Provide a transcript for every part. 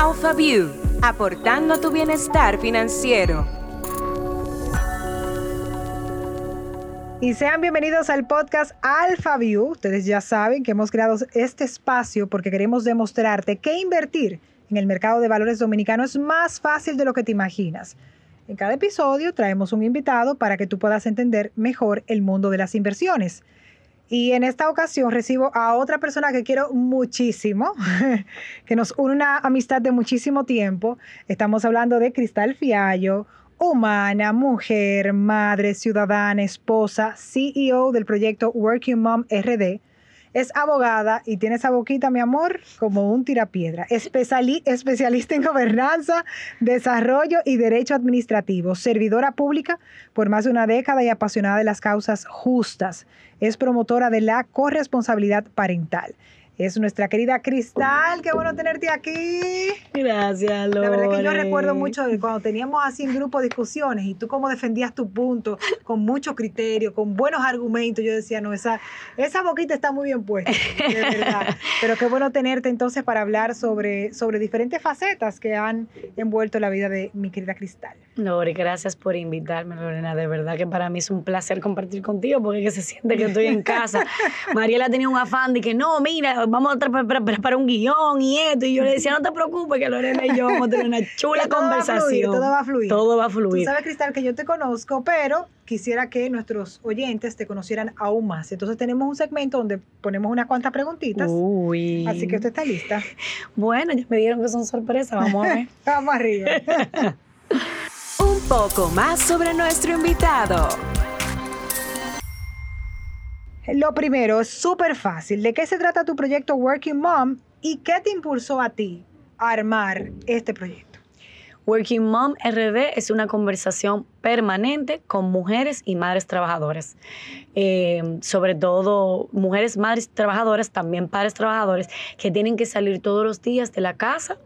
AlphaView, aportando tu bienestar financiero. Y sean bienvenidos al podcast AlphaView. Ustedes ya saben que hemos creado este espacio porque queremos demostrarte que invertir en el mercado de valores dominicano es más fácil de lo que te imaginas. En cada episodio traemos un invitado para que tú puedas entender mejor el mundo de las inversiones. Y en esta ocasión recibo a otra persona que quiero muchísimo, que nos une una amistad de muchísimo tiempo. Estamos hablando de Cristal Fiallo, humana, mujer, madre, ciudadana, esposa, CEO del proyecto Working Mom RD. Es abogada y tiene esa boquita, mi amor, como un tirapiedra. especialista en gobernanza, desarrollo y derecho administrativo. Servidora pública por más de una década y apasionada de las causas justas es promotora de la corresponsabilidad parental es nuestra querida Cristal. Qué bueno tenerte aquí. Gracias, Lore. La verdad que yo recuerdo mucho de cuando teníamos así en grupo discusiones y tú cómo defendías tu punto con mucho criterio, con buenos argumentos. Yo decía, no, esa, esa boquita está muy bien puesta, de verdad. Pero qué bueno tenerte entonces para hablar sobre, sobre diferentes facetas que han envuelto la vida de mi querida Cristal. Lore, gracias por invitarme, Lorena. De verdad que para mí es un placer compartir contigo porque que se siente que estoy en casa. Mariela tenía un afán de que no, mira, vamos a preparar un guion y esto. Y yo le decía, no te preocupes, que Lorena y yo vamos a tener una chula conversación. todo va a fluir. Todo va a fluir. Tú sabes, Cristal, que yo te conozco, pero quisiera que nuestros oyentes te conocieran aún más. Entonces tenemos un segmento donde ponemos unas cuantas preguntitas. Uy. Así que usted está lista. Bueno, ya me dieron que son sorpresas. Vamos a ver. vamos arriba. un poco más sobre nuestro invitado. Lo primero, es súper fácil. ¿De qué se trata tu proyecto Working Mom y qué te impulsó a ti a armar este proyecto? Working Mom RD es una conversación permanente con mujeres y madres trabajadoras. Eh, sobre todo mujeres, madres trabajadoras, también padres trabajadores, que tienen que salir todos los días de la casa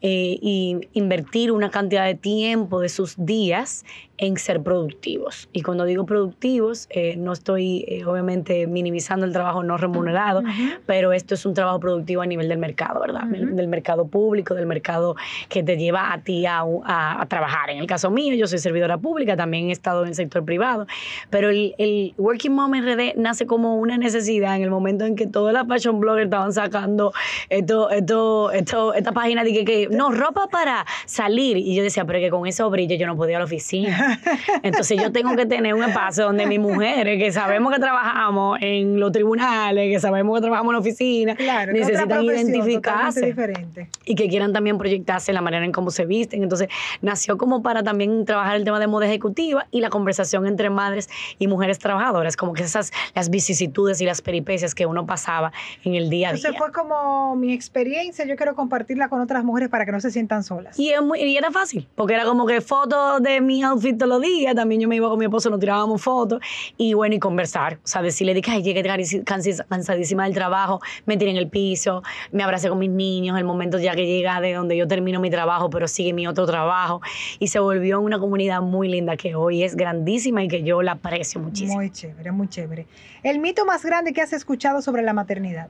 eh, y invertir una cantidad de tiempo de sus días en ser productivos. Y cuando digo productivos, eh, no estoy eh, obviamente minimizando el trabajo no remunerado, pero esto es un trabajo productivo a nivel del mercado, ¿verdad? Del mercado público, del mercado que te lleva a ti a, a, trabajar. En el caso mío, yo soy servidora pública, también he estado en el sector privado, pero el, el Working Mom RD nace como una necesidad en el momento en que todas las fashion bloggers estaban sacando esto, esto, esto, esta página de que, que no, ropa para salir. Y yo decía, pero que con eso brillo yo no podía ir a la oficina. Entonces yo tengo que tener un espacio donde mis mujeres, que sabemos que trabajamos en los tribunales, que sabemos que trabajamos en la oficina, necesitan identificarse. Y que quieran también proyectarse la manera en cómo se visten. Entonces nació como para también trabajar el tema de moda ejecutiva y la conversación entre madres y mujeres trabajadoras, como que esas las vicisitudes y las peripecias que uno pasaba en el día a día. Entonces fue como mi experiencia, yo quiero compartirla con otras mujeres para que no se sientan solas. Y, y era fácil, porque era como que fotos de mi outfit todos los días, también yo me iba con mi esposo, nos tirábamos fotos, y bueno, y conversar, o sea, decirle, dije, ay, llegué cansadísima del trabajo, me tiré en el piso, me abracé con mis niños, el momento ya que llega de donde yo termino mi trabajo, pero sigue mi otro trabajo, y se volvió una comunidad muy linda que hoy es grandísima y que yo la aprecio muchísimo. Muy chévere, muy chévere. El mito más grande que has escuchado sobre la maternidad.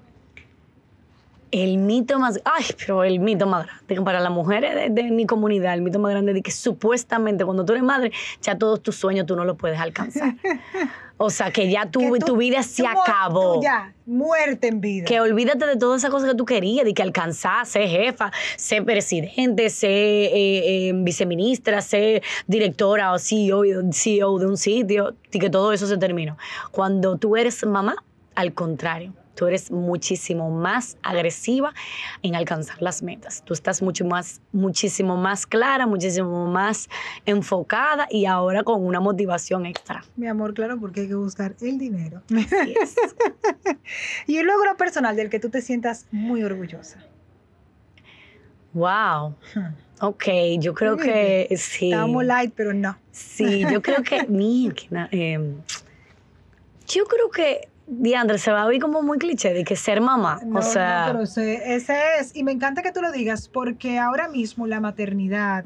El mito más, ay, pero el mito más grande para las mujeres de, mi comunidad, el mito más grande de que supuestamente cuando tú eres madre, ya todos tus sueños tú no los puedes alcanzar. O sea, que ya tu, tu vida se acabó. ya, muerte en vida. Que olvídate de todas esas cosas que tú querías, de que alcanzar, ser jefa, ser presidente, ser eh, eh, viceministra, ser directora o CEO, CEO de un sitio, y que todo eso se terminó. Cuando tú eres mamá, al contrario tú eres muchísimo más agresiva en alcanzar las metas. Tú estás mucho más, muchísimo más clara, muchísimo más enfocada y ahora con una motivación extra. Mi amor, claro, porque hay que buscar el dinero. y un logro personal del que tú te sientas muy orgullosa. Wow. Ok, yo creo que sí. Estamos light, pero no. Sí, yo creo que, mira, eh, yo creo que Diandre, se va a oír como muy cliché de que ser mamá. o sea. No, pero ese, es. Y me encanta que tú lo digas, porque ahora mismo la maternidad,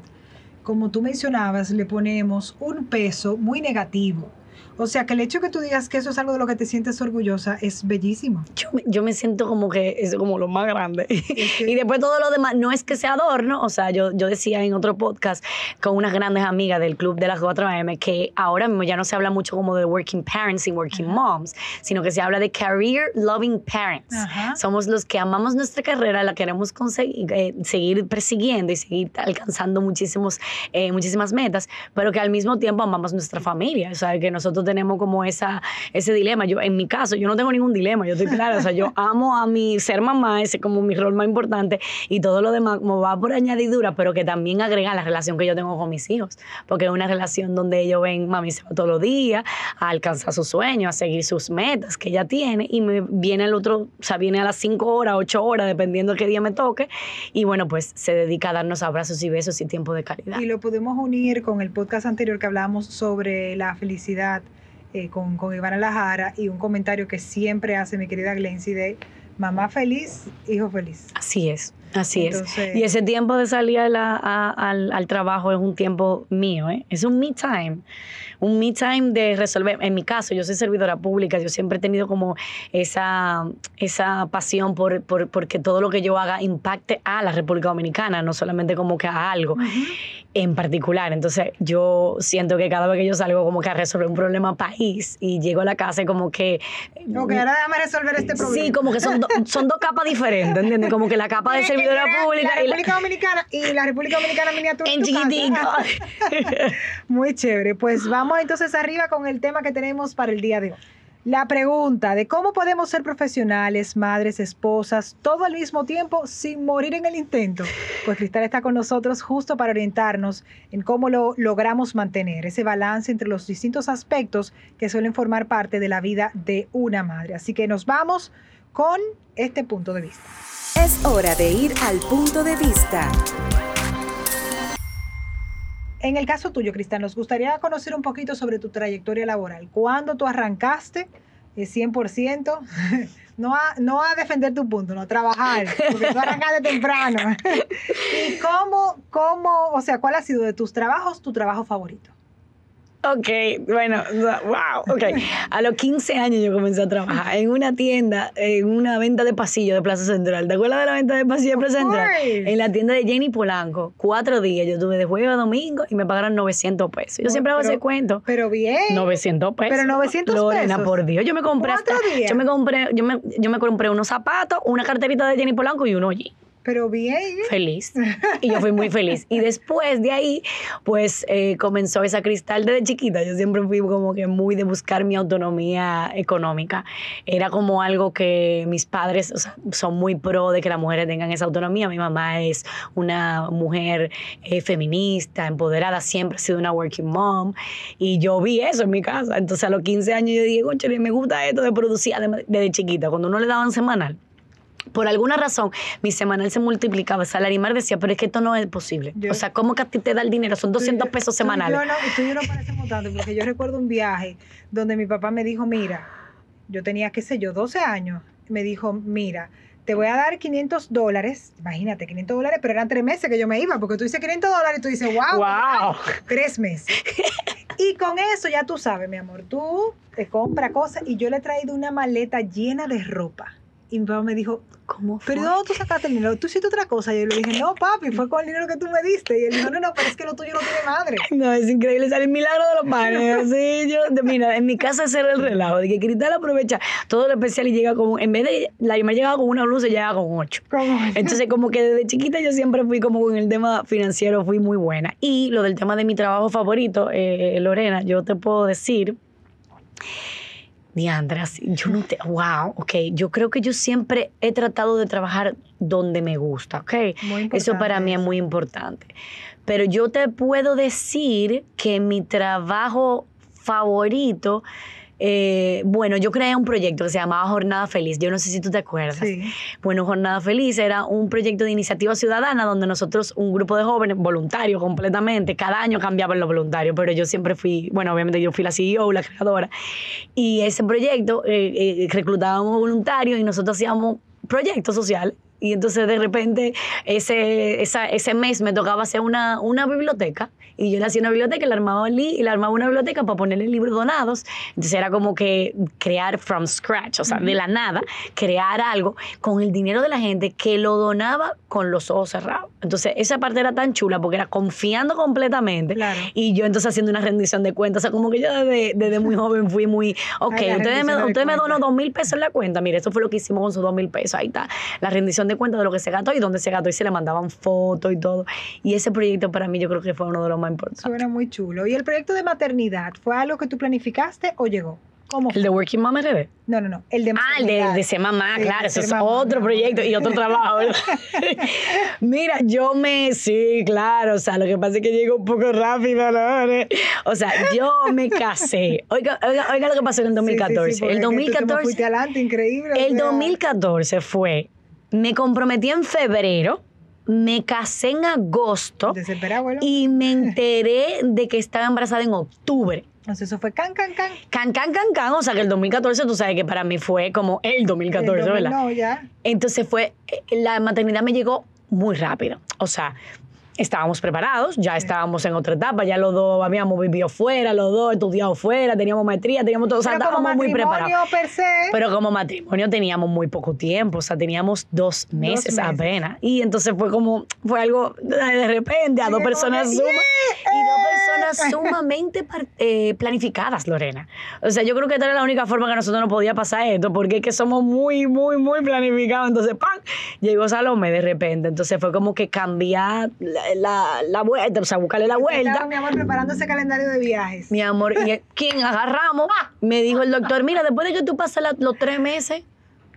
como tú mencionabas, le ponemos un peso muy negativo. O sea, que el hecho que tú digas que eso es algo de lo que te sientes orgullosa es bellísimo. Yo, me- yo me siento como que es como lo más grande. y después todo lo demás, no es que sea adorno, o sea, yo, yo decía en otro podcast con unas grandes amigas del club de las 4M que ahora mismo ya no se habla mucho como de working parents y working moms, sino que se habla de career loving parents. Ajá. Somos los que amamos nuestra carrera, la queremos conseguir, eh, seguir persiguiendo y seguir alcanzando muchísimos, eh, muchísimas metas, pero que al mismo tiempo amamos nuestra familia. O sea, que nosotros tenemos como esa, ese dilema. Yo, en mi caso, yo no tengo ningún dilema, yo estoy clara. O sea, yo amo a mi ser mamá, ese es como mi rol más importante, y todo lo demás como va por añadidura, pero que también agrega la relación que yo tengo con mis hijos, porque es una relación donde ellos ven, mami se va todos los días a alcanzar sus sueños, a seguir sus metas que ella tiene, y me viene el otro, o sea, viene a las 5 horas, 8 horas, dependiendo de qué día me toque, y bueno, pues se dedica a darnos abrazos y besos y tiempo de calidad. Y lo podemos unir con el podcast anterior que hablamos sobre la felicidad eh, con, con Ivana Lajara y un comentario que siempre hace mi querida Glency de mamá feliz, hijo feliz. Así es, así Entonces- es. Y ese tiempo de salir a la- a- al, al trabajo es un tiempo mío, ¿eh? es un me time. Un me time de resolver. En mi caso, yo soy servidora pública, yo siempre he tenido como esa, esa pasión por, por, por que todo lo que yo haga impacte a la República Dominicana, no solamente como que a algo en particular. Entonces, yo siento que cada vez que yo salgo como que a resolver un problema país y llego a la casa y como que Ok, ahora déjame resolver este problema. Sí, como que son, do- son dos capas diferentes, ¿entiendes? Como que la capa de Eh, servidora pública la República Dominicana y la República Dominicana miniatura. en chiquitico. Muy chévere. Pues vamos entonces arriba con el tema que tenemos para el día de hoy. La pregunta de cómo podemos ser profesionales, madres, esposas, todo al mismo tiempo sin morir en el intento. Pues Cristal está con nosotros justo para orientarnos en cómo lo logramos mantener, ese balance entre los distintos aspectos que suelen formar parte de la vida de una madre. Así que nos vamos con este punto de vista. Es hora de ir al punto de vista. En el caso tuyo, Cristal, nos gustaría conocer un poquito sobre tu trayectoria laboral. ¿Cuándo tú arrancaste eh, 100%? No a, no a defender tu punto, no a trabajar, porque tú arrancaste temprano. ¿Y cómo, cómo, o sea, cuál ha sido de tus trabajos tu trabajo favorito? Ok, bueno, wow, ok. A los 15 años yo comencé a trabajar en una tienda, en una venta de pasillo de Plaza Central. ¿Te acuerdas de la venta de pasillo de Plaza Central? En la tienda de Jenny Polanco. Cuatro días yo tuve de jueves a domingo y me pagaron 900 pesos. Yo siempre hago Pero- ese cuento. Pero bien. 900 pesos. Pero 900 Lorena, pesos. por Dios, yo me compré ¿Cuántos hasta, días? yo me compré, yo me, yo me compré unos zapatos, una carterita de Jenny Polanco y uno allí. Pero bien. Feliz. Y yo fui muy feliz. Y después de ahí, pues eh, comenzó esa cristal desde chiquita. Yo siempre fui como que muy de buscar mi autonomía económica. Era como algo que mis padres son muy pro de que las mujeres tengan esa autonomía. Mi mamá es una mujer eh, feminista, empoderada, siempre ha sido una working mom. Y yo vi eso en mi casa. Entonces a los 15 años yo dije, conchale, me gusta esto de producir desde chiquita. Cuando uno le daban semanal por alguna razón, mi semanal se multiplicaba. Salarimar decía, pero es que esto no es posible. Yo- o sea, ¿cómo que a ti te da el dinero? Son 200 pesos Tú y yo semanales. no- Tú y yo no parecemos tanto, porque yo recuerdo un viaje donde mi papá me dijo, mira, yo tenía, qué sé yo, 12 años, me dijo, mira, te voy a dar 500 dólares, imagínate, 500 dólares, pero eran tres meses que yo me iba, porque tú dices 500 dólares y tú dices, wow, ¡Wow! tres meses. Y con eso ya tú sabes, mi amor, tú te compras cosas y yo le he traído una maleta llena de ropa. Y mi papá me dijo, ¿Cómo fue? pero ¿de ¿dónde tú sacaste el dinero? Tú hiciste otra cosa. Y yo le dije, no, papi, fue con el dinero que tú me diste. Y él dijo, no, no, pero es que lo tuyo no tiene madre. No, es increíble, sale el milagro de los panes. Sí, yo, mira, en mi casa era el relajo, de que Cristal aprovecha todo lo especial y llega con, en vez de, la me llegaba con una blusa, llegaba con ocho. ¿Cómo? Entonces, como que desde chiquita yo siempre fui como con el tema financiero, fui muy buena. Y lo del tema de mi trabajo favorito, eh, Lorena, yo te puedo decir, Diandras, yo no te, wow, ok, yo creo que yo siempre he tratado de trabajar donde me gusta, ok. Muy Eso para mí es muy importante. Pero yo te puedo decir que mi trabajo favorito, eh, bueno, yo creé un proyecto que se llamaba Jornada Feliz. Yo no sé si tú te acuerdas. Sí. Bueno, Jornada Feliz era un proyecto de iniciativa ciudadana donde nosotros, un grupo de jóvenes, voluntarios completamente, cada año cambiaban los voluntarios, pero yo siempre fui, bueno, obviamente yo fui la CEO, la creadora, y ese proyecto eh, eh, reclutábamos voluntarios y nosotros hacíamos proyectos sociales. Y entonces de repente ese, esa- ese mes me tocaba hacer una, una biblioteca. Y yo le hacía una biblioteca y le armaba, li- y le armaba una biblioteca para ponerle libros donados. Entonces era como que crear from scratch, o sea, de la nada, crear algo con el dinero de la gente que lo donaba con los ojos cerrados. Entonces esa parte era tan chula porque era confiando completamente. Claro. Y yo entonces haciendo una rendición de cuentas. O sea, como que yo desde, desde muy joven fui muy, ok, Ay, ustedes me, usted me donó dos mil pesos en la cuenta. Mire, eso fue lo que hicimos con sus dos mil pesos. Ahí está. La rendición de cuentas de lo que se gastó y dónde se gastó. Y se le mandaban fotos y todo. Y ese proyecto para mí yo creo que fue uno de los más importantes. Suena muy chulo. ¿Y el proyecto de maternidad fue algo que tú planificaste o llegó? ¿Cómo fue? El de Working Mom RD. No, no, no. El de Ah, el de, de ser mamá, Sí, claro, eso es mamá, otro proyecto y otro trabajo. Mira, yo me, sí, claro, o sea, lo que pasa es que llego un poco rápido, ¿no? O sea, yo me casé. Oiga, oiga, oiga lo que pasó en el Sí, sí, sí, 2014. porque el es que tú te me 2014, fuiste adelante, increíble. o el sea, 2014 fue, me comprometí en febrero, me casé en agosto y me enteré de que estaba embarazada en octubre. Entonces eso fue can, can, can. Can, can, can, can. O sea, que el 2014, tú sabes que para mí fue como el 2014, El domingo, ¿verdad? No, ya. Entonces fue, eh, la maternidad me llegó muy rápido. O sea, estábamos preparados, ya estábamos en otra etapa, ya los dos habíamos vivido fuera, los dos estudiado fuera, teníamos maestría, teníamos todo, o sea, Pero como estábamos muy preparados. per se. Pero como matrimonio teníamos muy poco tiempo, o sea, teníamos dos meses, meses. apenas. Y entonces fue como, fue algo de repente, a Sí, dos personas como que, suma, y dos personas sumamente eh, planificadas, Lorena. O sea, yo creo que esta era la única forma que a nosotros nos podía pasar esto, porque es que somos muy, muy, muy planificados. Entonces, ¡pam! Llegó Salomé de repente. Entonces fue como que cambiar la, la, la vuelta, o sea, buscarle la vuelta. Estaba, mi amor, preparando ese calendario de viajes. Mi amor, y quien agarramos, me dijo el doctor, mira, después de que tú pasas los tres meses,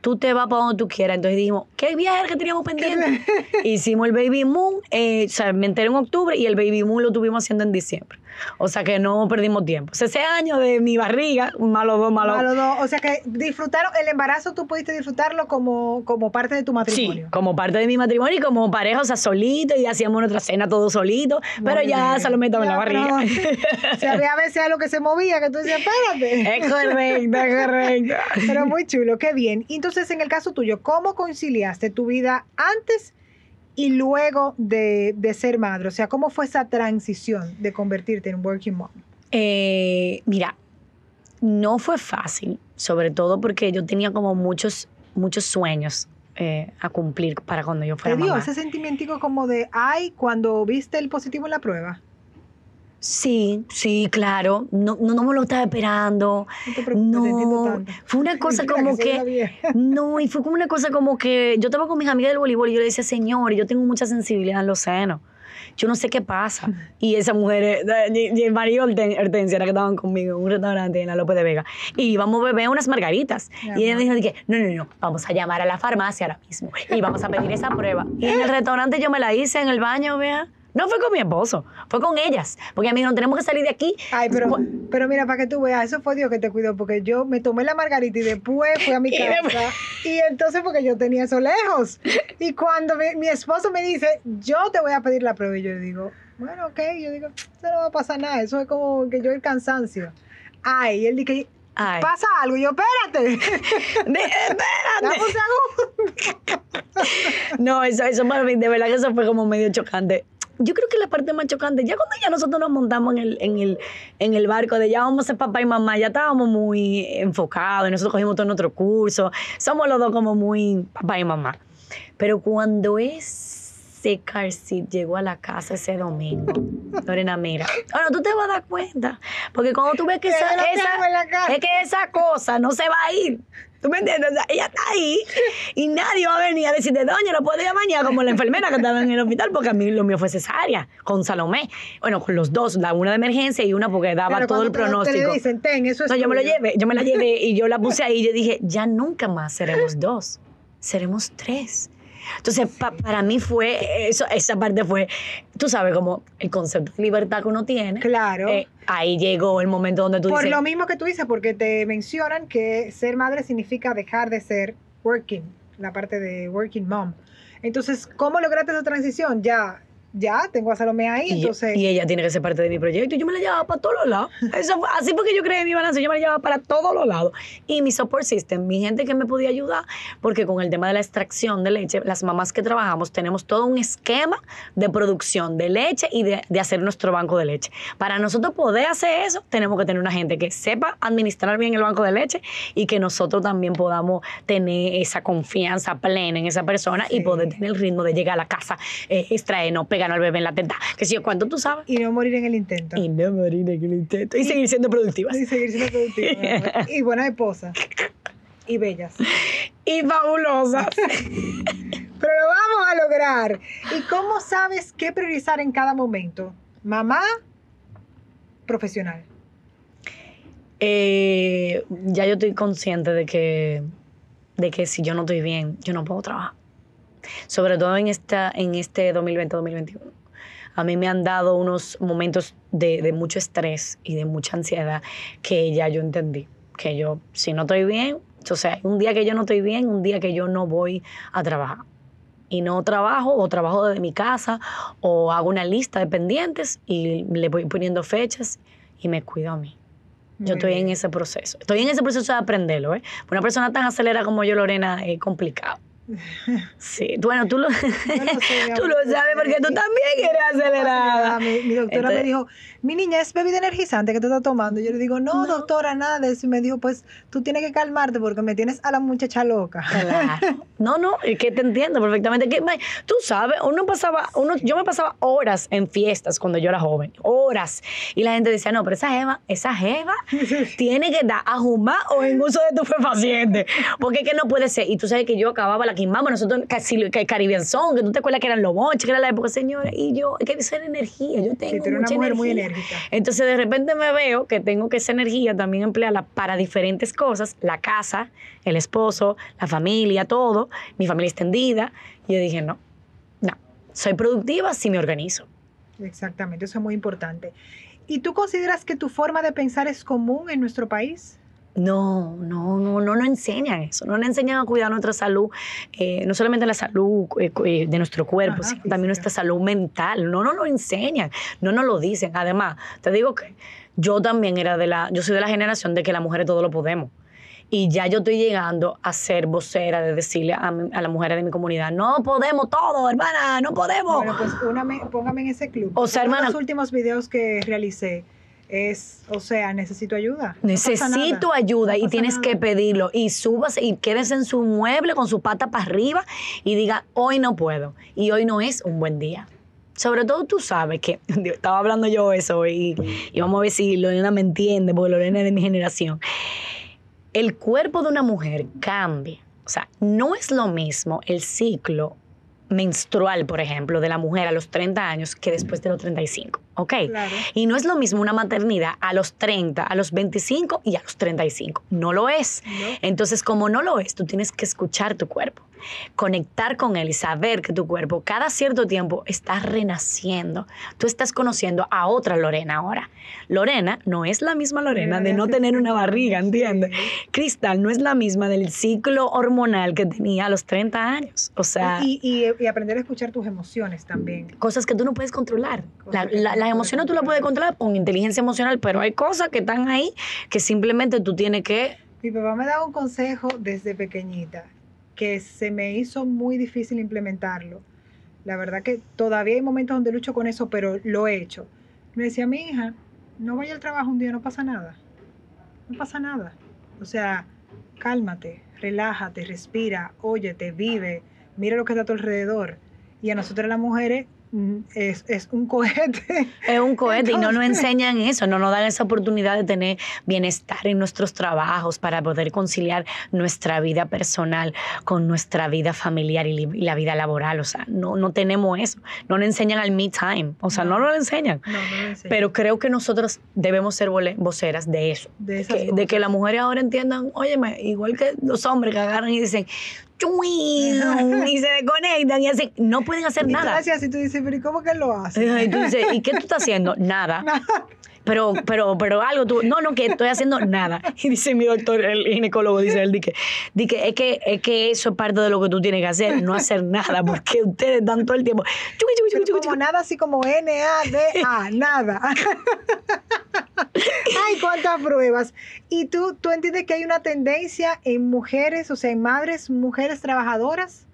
tú te vas para donde tú quieras. Entonces dijimos, ¿qué viaje era que teníamos pendiente? Hicimos el Baby Moon, eh, o sea, me enteré en octubre y el Baby Moon lo tuvimos haciendo en diciembre. O sea que no perdimos tiempo. Ese año de mi barriga, malo dos, malo A los dos. O sea que disfrutaron, el embarazo tú pudiste disfrutarlo como, como parte de tu Sí, matrimonio. como parte de mi matrimonio y como pareja, o sea, solito y hacíamos nuestra cena todos solitos, pero Muy ya bien. Salomé estaba en la barriga. si había a veces algo que se movía, que tú decías, espérate. es correcto, es correcto. Pero muy chulo, qué bien. Entonces, en el caso tuyo, ¿cómo conciliaste tu vida antes y luego de, de ser madre? O sea, ¿cómo fue esa transición de convertirte en working mom? Eh, mira, no fue fácil, sobre todo porque yo tenía como muchos, muchos sueños eh, a cumplir para cuando yo ¿Te fuera dio mamá. ese sentimiento como de, ay, cuando viste el positivo en la prueba? Sí, sí, claro. No, no, no me lo estaba esperando. No te preocupes, te No, tanto. fue una cosa Mira como que... No, y fue como una cosa como que yo estaba con mis amigas del voleibol y yo le decía, señor, yo tengo mucha sensibilidad en los senos. Yo no sé qué pasa. Y esa mujer, eh, y- y el marido Horten- Hortensia, era que estaban conmigo en un restaurante en la López de Vega. Y íbamos a beber unas margaritas. Y ella me dijo, que, no, no, no, vamos a llamar a la farmacia ahora mismo. Y vamos a pedir esa prueba. Y en el restaurante yo me la hice en el baño, vea. No fue con mi esposo, fue con ellas. Porque a mí no tenemos que salir de aquí. Ay, pero, pero mira, para que tú veas, eso fue Dios que te cuidó, porque yo me tomé la margarita y después fui a mi Y casa. después- Y entonces, porque yo tenía eso lejos. Y cuando mi, mi esposo me dice, yo te voy a pedir la prueba, y yo digo, bueno, ok, yo digo, eso no va a pasar nada, eso es como que yo el cansancio. Ay, y él dice, Ay. pasa algo, y yo, espérate, De- espérate. dame un segundo. No, eso, eso para mí, de verdad que eso fue como medio chocante. Yo creo que la parte más chocante, ya cuando ya nosotros nos montamos en el, en el, en el barco de ya vamos a ser papá y mamá, ya estábamos muy enfocados, y nosotros cogimos todo nuestro curso, somos los dos como muy papá y mamá. Pero cuando ese car seat llegó a la casa ese domingo, Lorena, mira, bueno, tú te vas a dar cuenta, porque cuando tú ves que esa, esa- es que esa cosa no se va a ir. ¿Tú me entiendes? O sea, ella está ahí y nadie va a venir a decirte, doña, no puedo ir mañana como la enfermera que estaba en el hospital porque a mí lo mío fue cesárea con Salomé. Bueno, con los dos, la una de emergencia y una porque daba Pero todo el pronóstico. dicen, ten, eso es No, yo me lo tuyo". llevé, yo me la llevé y yo la puse ahí y yo dije, ya nunca más seremos dos, seremos tres. Entonces, pa- para mí fue, eso, esa parte fue, tú sabes, como el concepto de libertad que uno tiene. Claro. Eh, ahí llegó el momento donde tú Por dices, lo mismo que tú dices, porque te mencionan que ser madre significa dejar de ser working, la parte de working mom. Entonces, ¿cómo lograste esa transición? Ya ya tengo a Salomé ahí, Y, entonces... y ella tiene que ser parte de mi proyecto. Y yo me la llevaba para todos los lados. Eso fue- así porque yo creé mi balance, yo me la llevaba para todos los lados. Y mi support system, mi gente que me podía ayudar, porque con el tema de la extracción de leche, las mamás que trabajamos tenemos todo un esquema de producción de leche y de, de hacer nuestro banco de leche. Para nosotros poder hacer eso, tenemos que tener una gente que sepa administrar bien el banco de leche y que nosotros también podamos tener esa confianza plena en esa persona y poder tener el ritmo de llegar a la casa, eh, extraernos, al bebé en la teta, que si yo cuánto tú sabes. Y no morir en el intento. Y no morir en el intento. Y seguir siendo productivas. Y seguir siendo productiva. mi amor. y buenas esposas. Y bellas. Y fabulosas. Pero lo vamos a lograr. ¿Y cómo sabes qué priorizar en cada momento? Mamá, profesional. Eh, ya yo estoy consciente de que, de que si yo no estoy bien, yo no puedo trabajar. Sobre todo en, esta, en este 2020-2021. A mí me han dado unos momentos de, de mucho estrés y de mucha ansiedad que ya yo entendí. Que yo, si no estoy bien, o sea, un día que yo no estoy bien, un día que yo no voy a trabajar. Y no trabajo o trabajo desde mi casa o hago una lista de pendientes y le voy poniendo fechas y me cuido a mí. Yo estoy en ese proceso. Estoy en ese proceso de aprenderlo, ¿eh? Una persona tan acelerada como yo, Lorena, es complicado. Sí, bueno, tú lo, mi tú lo sabes porque tú también eres acelerada. Mi, mi doctora Entonces- me dijo, mi niña, es bebida energizante que tú estás tomando. Yo le digo, no, No. doctora, nada de eso. Y me dijo, pues tú tienes que calmarte porque me tienes a la muchacha loca. Claro. No, no, es que te entiendo perfectamente. Que, tú sabes, uno pasaba, uno, yo me pasaba horas en fiestas cuando yo era joven, horas. Y la gente decía, no, pero esa jeva, esa jeva tiene que estar a jumar o en uso de estupefacientes. Porque es que no puede ser. Y tú sabes que yo acababa la quimbamba, nosotros casi que Caribbean Song, que tú te acuerdas que eran los bonches, que era la época, señora. Y yo, es que esa era energía, yo tengo Sí, eres una mucha mujer muy energía. enérgica. Entonces de repente me veo que tengo que esa energía también emplearla para diferentes cosas, la casa, el esposo, la familia, todo, mi familia extendida. Y yo dije, no, no, soy productiva si me organizo. Exactamente, eso es muy importante. ¿Y tú consideras que tu forma de pensar es común en nuestro país? No, no, no, no nos enseñan eso, no nos enseñan a cuidar nuestra salud, eh, no solamente la salud eh, eh, de nuestro cuerpo, Ajá, sino también nuestra salud mental, no nos lo enseñan, no nos lo dicen. Además, te digo que yo también era de la, yo soy de la generación de que las mujeres todo lo podemos. Y ya yo estoy llegando a ser vocera de decirle a, las mujeres de mi comunidad, no podemos todo, hermana, no podemos. Bueno, pues póngame en ese club. O sea, Uno de hermana- los últimos videos que realicé es, o sea, necesito ayuda. No Necesito ayuda No y tienes nada. que pedirlo. Y súbase y quédese en su mueble con su pata para arriba y diga, hoy no puedo. Y hoy no es un buen día. Sobre todo tú sabes que, estaba hablando yo eso y, y vamos a ver si Lorena me entiende, porque Lorena es de mi generación. El cuerpo de una mujer cambia. O sea, no es lo mismo el ciclo menstrual, por ejemplo, de la mujer a los 30 años que después de los 35. ¿Ok? Claro. Y no es lo mismo una maternidad a los 30, a los 25 y a los 35. No lo es. No. Entonces, como no lo es, tú tienes que escuchar tu cuerpo, conectar con él y saber que tu cuerpo cada cierto tiempo está renaciendo. Tú estás conociendo a otra Lorena ahora. Lorena no es la misma Lorena de no tener una 30 barriga, ¿entiendes? Cristal no es la misma del ciclo hormonal que tenía a los 30 años. O sea, Y, y- y aprender a escuchar tus emociones también. cosas que tú no puedes controlar. La- la- las emociones tú las puedes controlar con inteligencia emocional, pero hay cosas que están ahí que simplemente tú tienes que... Mi papá me daba un consejo desde pequeñita que se me hizo muy difícil implementarlo. La verdad que todavía hay momentos donde lucho con eso, pero lo he hecho. Me decía, mi hija, no vaya al trabajo un día, no pasa nada. No pasa nada. O sea, cálmate, relájate, respira, óyete, vive, mira lo que está a tu alrededor. Y a nosotras las mujeres es, es un cohete. Es un cohete y no nos enseñan eso, no nos dan esa oportunidad de tener bienestar en nuestros trabajos para poder conciliar nuestra vida personal con nuestra vida familiar y, la vida laboral. O sea, no, no tenemos eso. No nos enseñan al me time. O sea, no, No. nos lo enseñan. No, enseño. Pero creo que nosotros debemos ser voceras de eso. de, que, de que las mujeres ahora entiendan, óyeme, igual que los hombres que agarran y dicen, y se desconectan y así, no pueden hacer Y nada. decías así, tú dices, pero ¿y cómo que lo hace? Y tú dices, ¿y qué tú estás haciendo? Nada. Pero, pero, pero algo tú, no, no, que estoy haciendo nada. Y dice mi doctor, el ginecólogo, dice él, dice, dice, es que, es que eso es parte de lo que tú tienes que hacer, no hacer nada, porque ustedes dan todo el tiempo. Pero chuqui, como nada así como N-A-D-A, nada. Ay, cuántas pruebas. Y tú, tú entiendes que hay una tendencia en mujeres, o sea, en madres, mujeres trabajadoras.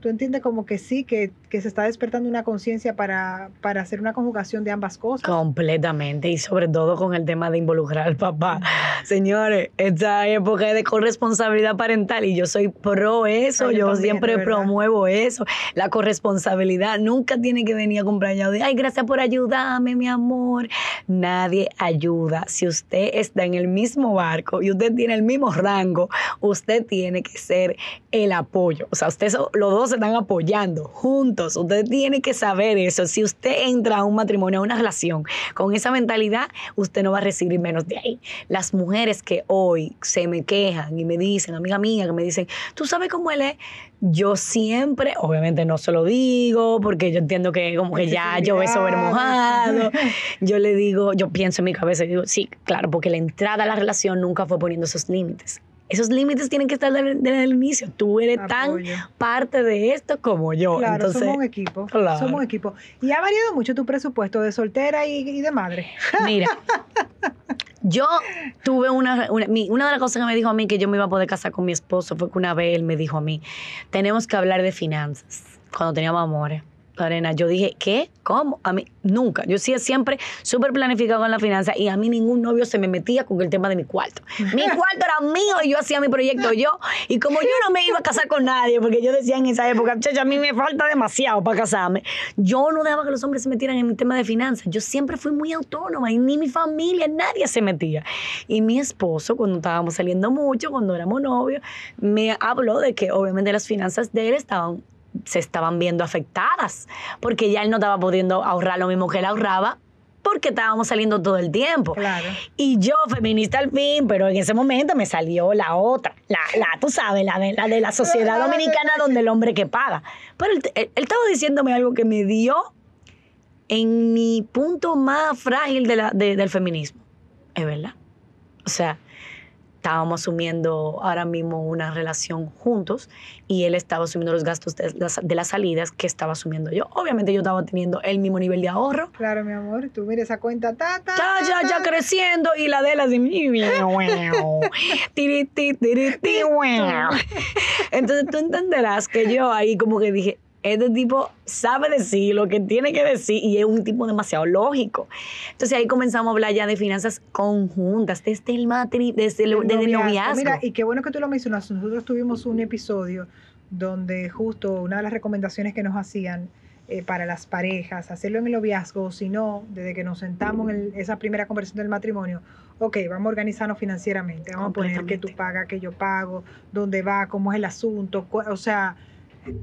Tú entiendes como que sí, que, que se está despertando una conciencia para, para hacer una conjugación de ambas cosas. Completamente, y sobre todo con el tema de involucrar al papá. Señores, esta época es de corresponsabilidad parental y yo soy pro eso, Ay, yo yo, también, siempre promuevo eso. La corresponsabilidad nunca tiene que venir acompañada de, ay, gracias por ayudarme, mi amor. Nadie ayuda. Si usted está en el mismo barco y usted tiene el mismo rango, usted tiene que ser el apoyo. O sea, ustedes los dos se están apoyando juntos. Usted tiene que saber eso. Si usted entra a un matrimonio, a una relación con esa mentalidad, usted no va a recibir menos de ahí. Las mujeres que hoy se me quejan y me dicen, amiga mía, que me dicen, ¿tú sabes cómo él es? Yo siempre, obviamente no se lo digo, porque yo entiendo que como que ya yo beso ver mojado. Yo le digo, yo pienso en mi cabeza y digo, sí, claro, porque la entrada a la relación nunca fue poniendo esos límites. Esos límites tienen que estar desde, el inicio. Tú eres Apoyo. tan parte de esto como yo. Claro, Entonces, somos un equipo. claro. Somos un equipo. Y ha variado mucho tu presupuesto de soltera y, y de madre. Mira, yo tuve una, una, una de las cosas que me dijo a mí que yo me iba a poder casar con mi esposo fue que una vez él me dijo a mí, tenemos que hablar de finanzas cuando teníamos amores. Lorena, yo dije, ¿qué? ¿Cómo? A mí, nunca. Yo sí siempre súper planificado con la finanza y a mí ningún novio se me metía con el tema de mi cuarto. Mi cuarto era mío y yo hacía mi proyecto yo. Y como yo no me iba a casar con nadie, porque yo decía en esa época, chacha, a mí me falta demasiado para casarme, yo no dejaba que los hombres se metieran en mi tema de finanzas. Yo siempre fui muy autónoma y ni mi familia, nadie se metía. Y mi esposo, cuando estábamos saliendo mucho, cuando éramos novios, me habló de que obviamente las finanzas de él estaban se estaban viendo afectadas, porque ya él no estaba pudiendo ahorrar lo mismo que él ahorraba, porque estábamos saliendo todo el tiempo. Claro. Y yo, feminista al fin, pero en ese momento me salió la otra, la, la tú sabes, la de la, de la sociedad dominicana donde el hombre que paga. Pero él, él- él estaba diciéndome algo que me dio en mi punto más frágil de la- de- del feminismo. Es verdad. O sea, estábamos asumiendo ahora mismo una relación juntos y él estaba asumiendo los gastos de las, de las salidas que estaba asumiendo yo. Obviamente yo estaba teniendo el mismo nivel de ahorro. Claro, mi amor. Tú mira esa cuenta. Ta, ta, Ya, ya, ta, ya creciendo y la de él así. Entonces tú entenderás que yo ahí como que dije, este tipo sabe decir lo que tiene que decir y es un tipo demasiado lógico. Entonces ahí comenzamos a hablar ya de finanzas conjuntas, desde el matri, desde el, desde el noviazgo. Mira, y qué bueno que tú lo mencionas. Nosotros tuvimos un episodio donde justo una de las recomendaciones que nos hacían eh, para las parejas, hacerlo en el noviazgo, o si no, desde que nos sentamos en el- esa primera conversación del matrimonio, ok, vamos a organizarnos financieramente, vamos a poner que tú pagas, que yo pago, dónde va, cómo es el asunto, o sea,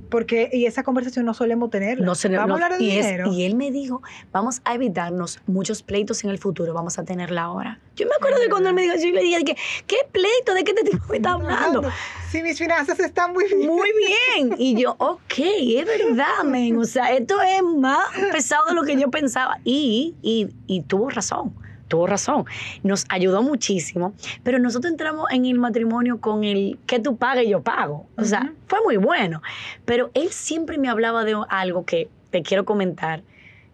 porque, y esa conversación no solemos tenerla. No se- vamos no- a hablar de y, es- dinero. y él me dijo, vamos a evitarnos muchos pleitos en el futuro, vamos a tenerla ahora. Yo me acuerdo de cuando él me dijo, yo le dije, que, ¿qué pleito? ¿De qué este tipo me está hablando? Si mis finanzas están muy bien. Muy bien. Y yo, ok, es verdad, men. O sea, esto es más pesado de lo que yo pensaba. Y, y, y tuvo razón. Tuvo razón. Nos ayudó muchísimo. Pero nosotros entramos en el matrimonio con el que tú pagas y yo pago. O sea, fue muy bueno. Pero él siempre me hablaba de algo que te quiero comentar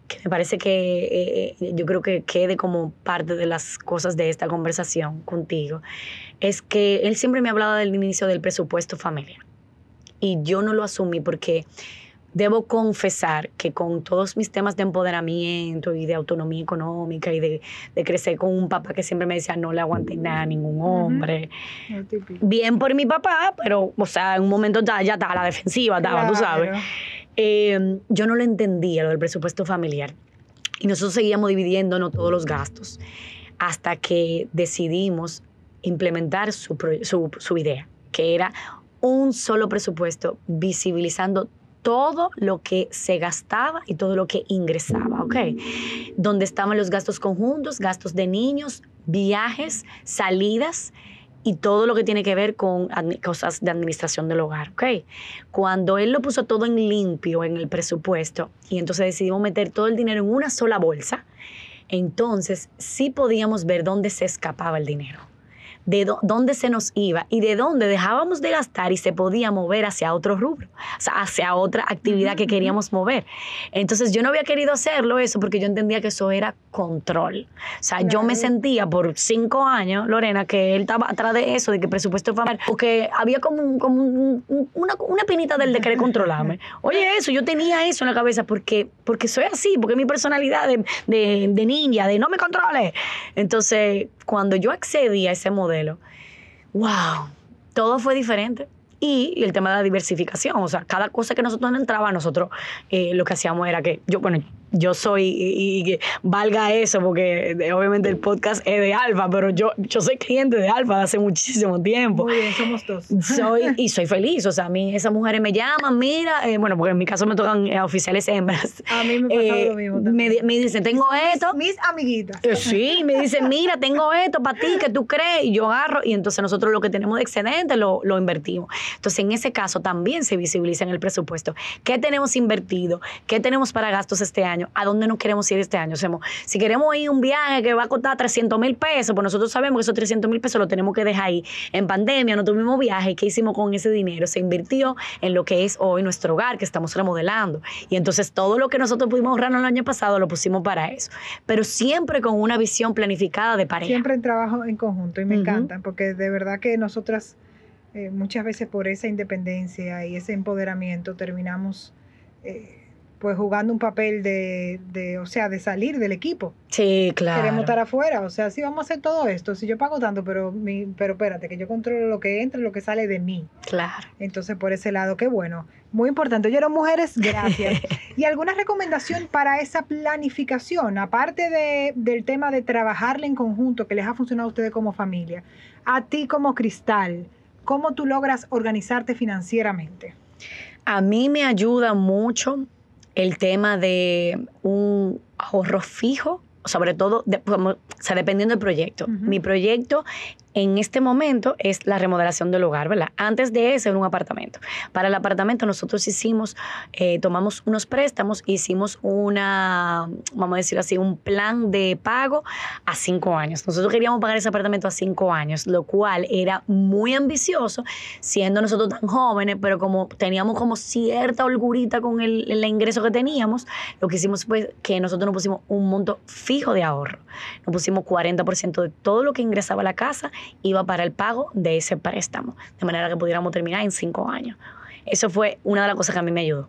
que me parece que eh, eh, yo creo que quede como parte de las cosas de esta conversación contigo, es que él siempre me hablaba del inicio del presupuesto familiar. Y yo no lo asumí porque debo confesar que con todos mis temas de empoderamiento y de autonomía económica y de, de crecer con un papá que siempre me decía no le aguante nada a ningún hombre, bien por mi papá, pero, o sea, en un momento ya, ya estaba a la defensiva, estaba, tú sabes. Eh, yo no lo entendía, lo del presupuesto familiar. Y nosotros seguíamos dividiéndonos todos los gastos hasta que decidimos implementar su, su, su idea, que era un solo presupuesto visibilizando todo lo que se gastaba y todo lo que ingresaba, ¿ok? Donde estaban los gastos conjuntos, gastos de niños, viajes, salidas y todo lo que tiene que ver con cosas de administración del hogar, ¿ok? Cuando él lo puso todo en limpio en el presupuesto y entonces decidimos meter todo el dinero en una sola bolsa, entonces sí podíamos ver dónde se escapaba el dinero, de dó- dónde se nos iba y de dónde dejábamos de gastar y se podía mover hacia otro rubro, o sea, hacia otra actividad que queríamos mover. Entonces yo no había querido hacerlo eso porque yo entendía que eso era control. O sea, yo me sentía por cinco años, Lorena, que él estaba atrás de eso, de que presupuesto familiar, porque había como, un- como un- un- una, una pinita del de querer controlarme. Oye, eso, yo tenía eso en la cabeza porque, porque soy así, porque mi personalidad de, de, de ninja, de no me controle. Entonces, cuando yo accedí a ese modelo, wow, todo fue diferente. Y, el tema de la diversificación, o sea, cada cosa que nosotros nos entraba, nosotros eh, lo que hacíamos era que yo, bueno, yo soy, y, que valga eso, porque eh, obviamente el podcast es de Alfa, pero yo, yo soy cliente de Alfa de hace muchísimo tiempo. Muy bien, somos dos. Soy, y soy feliz, o sea, a mí esas mujeres me llaman, mira, eh, bueno, porque en mi caso me tocan eh, oficiales hembras. A mí me pasado lo mismo me, también. me dicen, tengo esto, Mis amiguitas. eh, Sí, me dicen, mira, tengo esto para ti, que tú crees? Y yo agarro, y entonces nosotros lo que tenemos de excedente lo, lo invertimos. Entonces, en ese caso también se visibiliza en el presupuesto. ¿Qué tenemos invertido? ¿Qué tenemos para gastos este año? ¿A dónde nos queremos ir este año? O sea, si queremos ir a un viaje que va a costar 300 mil pesos, pues nosotros sabemos que esos 300 mil pesos lo tenemos que dejar ahí. En pandemia no tuvimos viaje. ¿Qué hicimos con ese dinero? Se invirtió en lo que es hoy nuestro hogar, que estamos remodelando. Y entonces todo lo que nosotros pudimos ahorrar el año pasado lo pusimos para eso. Pero siempre con una visión planificada de pareja. Siempre en trabajo en conjunto y me Ujú. encantan porque de verdad que nosotras eh, muchas veces por esa independencia y ese empoderamiento terminamos eh, pues jugando un papel de, de, o sea, de salir del equipo. Sí, claro. Queremos estar afuera, o sea, sí vamos a hacer todo esto, si yo pago tanto, pero mi, pero espérate, que yo controlo lo que entra y lo que sale de mí. Claro. Entonces, por ese lado, qué bueno. Muy importante. Oye, mujeres, gracias. ¿Y alguna recomendación para esa planificación? Aparte de, del tema de trabajarla en conjunto, que les ha funcionado a ustedes como familia, a ti como cristal, ¿cómo tú logras organizarte financieramente? A mí me ayuda mucho el tema de un ahorro fijo, sobre todo, de- como- o sea, dependiendo del proyecto. Mi proyecto en este momento es la remodelación del hogar, ¿verdad? Antes de eso era un apartamento. Para el apartamento nosotros hicimos, eh, tomamos unos préstamos, hicimos una, vamos a decir así, un plan de pago a cinco años. Nosotros queríamos pagar ese apartamento a cinco años, lo cual era muy ambicioso, siendo nosotros tan jóvenes, pero como teníamos como cierta holgurita con el, ingreso que teníamos, lo que hicimos fue que nosotros nos pusimos un monto fijo de ahorro. Nos pusimos 40% de todo lo que ingresaba a la casa iba para el pago de ese préstamo, de manera que pudiéramos terminar en cinco años. Eso fue una de las cosas que a mí me ayudó.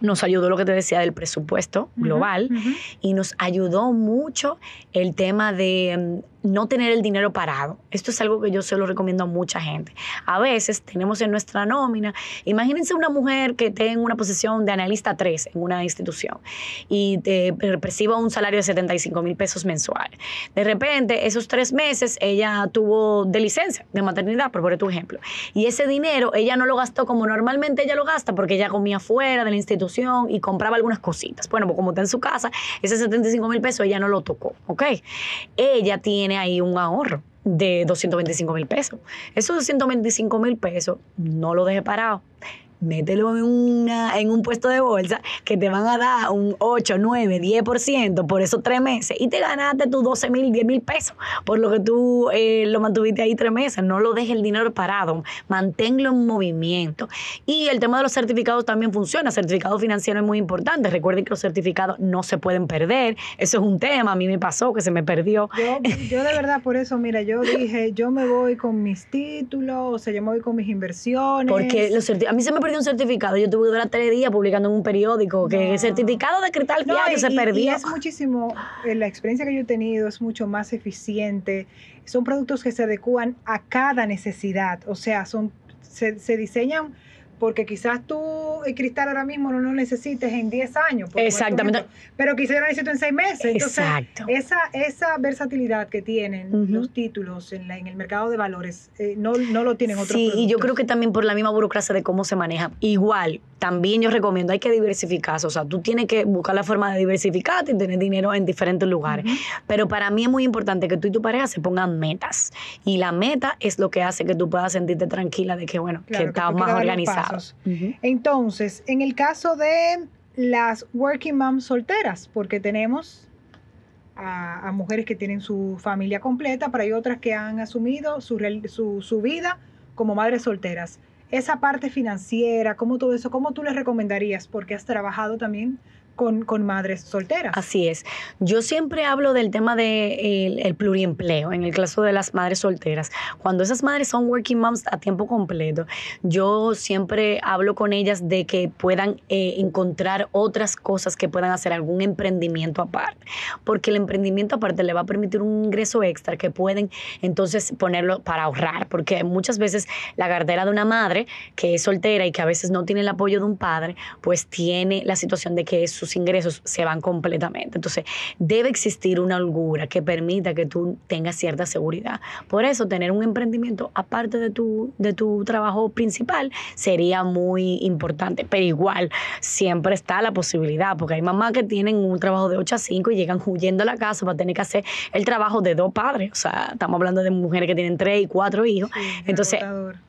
Nos ayudó lo que te decía del presupuesto global y nos ayudó mucho el tema de mm, no tener el dinero parado. Esto es algo que yo se lo recomiendo a mucha gente. A veces tenemos en nuestra nómina, imagínense una mujer que en una posición de analista 3 en una institución y te perciba un salario de 75 mil pesos mensuales. De repente, esos tres meses ella tuvo de licencia de maternidad, por poner tu ejemplo. Y ese dinero ella no lo gastó como normalmente ella lo gasta porque ella comía fuera de la institución y compraba algunas cositas. Bueno, pues como está en su casa, ese 75 mil pesos ella no lo tocó, ¿ok? Ella tiene ahí un ahorro de 225 mil pesos. Esos 225 mil pesos no lo deje parado. Mételo en, una, en un puesto de bolsa que te van a dar un 8, 9, 10% por esos tres meses y te ganaste tus 12 mil, 10 mil pesos por lo que tú eh, lo mantuviste ahí tres meses. No lo dejes el dinero parado, manténlo en movimiento. Y el tema de los certificados también funciona. Certificado financiero es muy importante. Recuerden que los certificados no se pueden perder. Eso es un tema. A mí me pasó que se me perdió. Yo, yo de verdad por eso, mira, yo dije, yo me voy con mis títulos, o sea, yo me voy con mis inversiones. Porque los a mí se me perdió un certificado. Yo tuve que durar tres días publicando en un periódico que No. el certificado de cristal No, y- se perdió. Y es muchísimo, eh, la experiencia que yo he tenido es mucho más eficiente. Son productos que se adecúan a cada necesidad. O sea, son se, se diseñan porque quizás tú, el cristal ahora mismo no lo necesites en 10 años. Exactamente. Pero quizás yo lo necesito en 6 meses. Entonces, Exacto. esa, esa versatilidad que tienen los títulos en, la- en el mercado de valores eh, no, no lo tienen otros Sí, y yo creo que también por la misma burocracia de cómo se maneja. Igual, también yo recomiendo, hay que diversificarse, o sea, tú tienes que buscar la forma de diversificarte y tener dinero en diferentes lugares. Pero para mí es muy importante que tú y tu pareja se pongan metas. Y la meta es lo que hace que tú puedas sentirte tranquila de que, bueno, que estás más organizado. Entonces, en el caso de las working moms solteras, porque tenemos a, mujeres que tienen su familia completa, pero hay otras que han asumido su, su, su vida como madres solteras esa parte financiera, cómo todo eso, ¿cómo tú les recomendarías? Porque has trabajado también con, madres solteras. Así es. Yo siempre hablo del tema del de el, pluriempleo, en el caso de las madres solteras. Cuando esas madres son working moms a tiempo completo, yo siempre hablo con ellas de que puedan eh, encontrar otras cosas que puedan hacer, algún emprendimiento aparte. Porque el emprendimiento aparte le va a permitir un ingreso extra que pueden entonces ponerlo para ahorrar. Porque muchas veces la cartera de una madre que es soltera y que a veces no tiene el apoyo de un padre, pues tiene la situación de que su ingresos se van completamente. Entonces, debe existir una holgura que permita que tú tengas cierta seguridad. Por eso, tener un emprendimiento aparte de tu, de tu trabajo principal sería muy importante. Pero igual, siempre está la posibilidad, porque hay mamás que tienen un trabajo de 8 a 5 y llegan huyendo a la casa para tener que hacer el trabajo de dos padres. O sea, estamos hablando de mujeres que tienen tres y cuatro hijos. Entonces,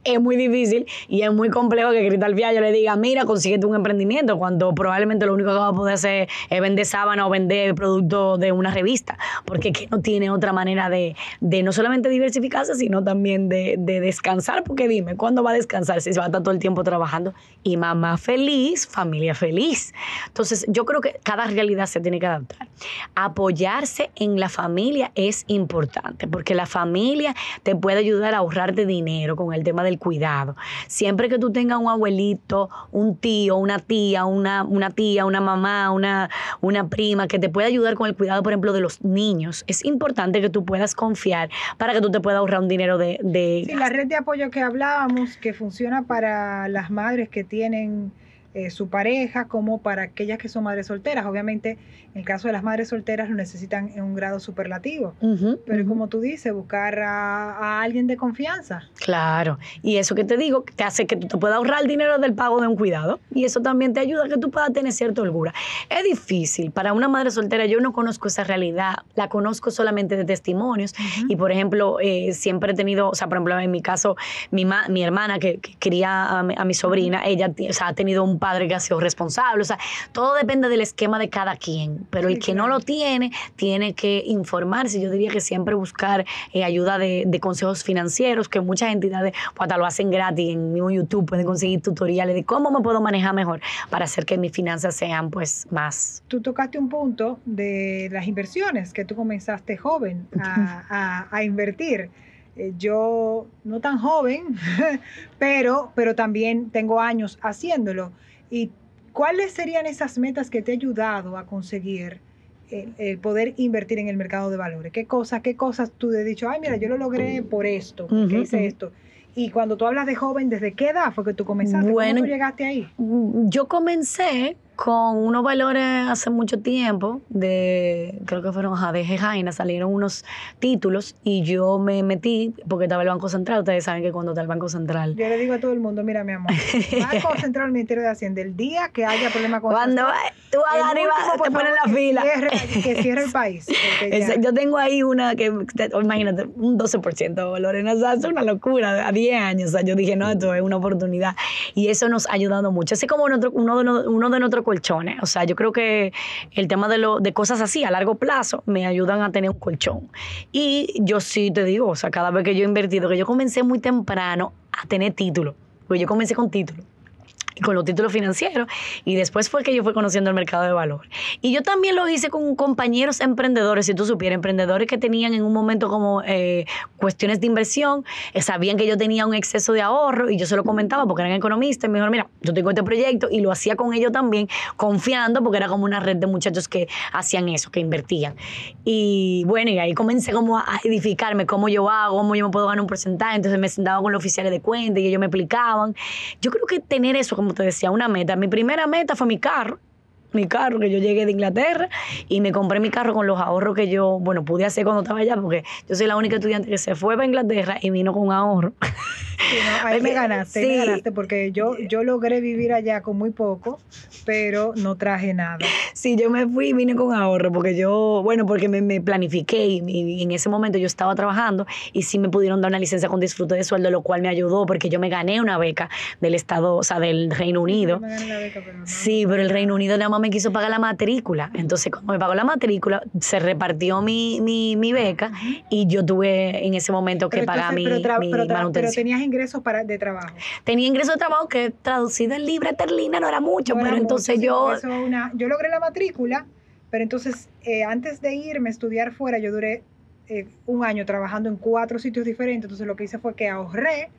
es muy difícil y es muy complejo que Cristal Viallo le diga, mira, consíguete un emprendimiento, cuando probablemente lo único que va a poder de hacer es vender sábana o vender producto de una revista, porque que no tiene otra manera de, no solamente diversificarse, sino también de, descansar, porque dime, ¿cuándo va a descansar si se va a estar todo el tiempo trabajando? Y mamá feliz, familia feliz. Entonces, yo creo que cada realidad se tiene que adaptar. Apoyarse en la familia es importante, porque la familia te puede ayudar a ahorrarte dinero con el tema del cuidado. Siempre que tú tengas un abuelito, un tío, una tía, una, una tía, una mamá, una, una prima que te pueda ayudar con el cuidado, por ejemplo, de los niños. Es importante que tú puedas confiar para que tú te puedas ahorrar un dinero de... de sí, la red de apoyo que hablábamos, que funciona para las madres que tienen eh, su pareja como para aquellas que son madres solteras. Obviamente, en el caso de las madres solteras lo necesitan en un grado superlativo. Pero como tú dices, buscar a, alguien de confianza. Claro. Y eso que te digo, te hace que tú te puedas ahorrar el dinero del pago de un cuidado. Y eso también te ayuda a que tú puedas tener cierta holgura. Es difícil. Para una madre soltera, yo no conozco esa realidad. La conozco solamente de testimonios. Y, por ejemplo, eh, siempre he tenido, o sea, por ejemplo, en mi caso, mi, mi hermana que, cría a mi, sobrina, ella ha tenido un padre que ha sido responsable. O sea, todo depende del esquema de cada quien. Pero el que no lo tiene, tiene que informarse. Yo diría que siempre buscar eh, ayuda de, consejos financieros, que muchas entidades pues, hasta lo hacen gratis. En mi YouTube pueden conseguir tutoriales de cómo me puedo manejar mejor para hacer que mis finanzas sean pues más. Tú tocaste un punto de las inversiones, que tú comenzaste joven a, a invertir eh, yo no tan joven, pero, pero también tengo años haciéndolo. ¿Y cuáles serían esas metas que te ha ayudado a conseguir el, poder invertir en el mercado de valores? ¿Qué cosas, qué cosas tú te has dicho, ay, mira, yo lo logré por esto, porque hice esto? Y cuando tú hablas de joven, ¿desde qué edad fue que tú comenzaste? ¿Cómo tú llegaste ahí? Yo comencé con unos valores hace mucho tiempo, de, creo que fueron de Jaina, salieron unos títulos y yo me metí, porque estaba el Banco Central, ustedes saben que cuando está el Banco Central. Yo le digo a todo el mundo, mira mi amor, Banco Central, Ministerio de Hacienda, el día que haya problema con Cuando tú vas arriba, te ponen la fila. que cierre el país. Yo tengo ahí una que, imagínate, un 12% de valores, ¿no? es una locura, a 10 años, o sea, yo dije, no, esto es una oportunidad. Y eso nos ha ayudado mucho. Es como uno de, uno de nuestros colchones. O sea, yo creo que el tema de, lo, de cosas así a largo plazo me ayudan a tener un colchón. Y yo sí te digo, o sea, cada vez que yo he invertido, que yo comencé muy temprano a tener título, pues yo comencé con título con los títulos financieros y después fue que yo fui conociendo el mercado de valor. Y yo también lo hice con compañeros emprendedores, si tú supieras, emprendedores que tenían en un momento como eh, cuestiones de inversión, eh, sabían que yo tenía un exceso de ahorro y yo se lo comentaba porque eran economistas y me dijeron, mira, yo tengo este proyecto y lo hacía con ellos también, confiando porque era como una red de muchachos que hacían eso, que invertían. Y bueno, y ahí comencé como a edificarme cómo yo hago, cómo yo me puedo ganar un porcentaje, entonces me sentaba con los oficiales de cuenta y ellos me explicaban. Yo creo que tener eso como como te decía, una meta. Mi primera meta fue mi carro. Mi carro, que yo llegué de Inglaterra y me compré mi carro con los ahorros que yo, bueno, pude hacer cuando estaba allá, porque yo soy la única estudiante que se fue a Inglaterra y vino con ahorro. Sí, no, ahí me ganaste, me ganaste porque yo, yo logré vivir allá con muy poco, pero no traje nada. Sí, yo me fui y vine con ahorro porque yo, bueno, porque me, me planifiqué y, y en ese momento yo estaba trabajando y sí me pudieron dar una licencia con disfrute de sueldo, lo cual me ayudó porque yo me gané una beca del Estado, o sea, del Reino Unido. Me gané la beca, pero no. Sí, pero el Reino Unido nada más me quiso pagar la matrícula. Entonces, cuando me pagó la matrícula, se repartió mi, mi, mi beca y yo tuve en ese momento que Pero pagar entonces, mi, pero, mi pero tra- pero manutención. tenías ingresos para, de trabajo. Tenía ingreso de trabajo que traducido en libra esterlina no era mucho, No era pero entonces mucho, yo... porque eso una- yo logré la matrícula, pero entonces eh, antes de irme a estudiar fuera, yo duré eh, un año trabajando en cuatro sitios diferentes. Entonces lo que hice fue que ahorré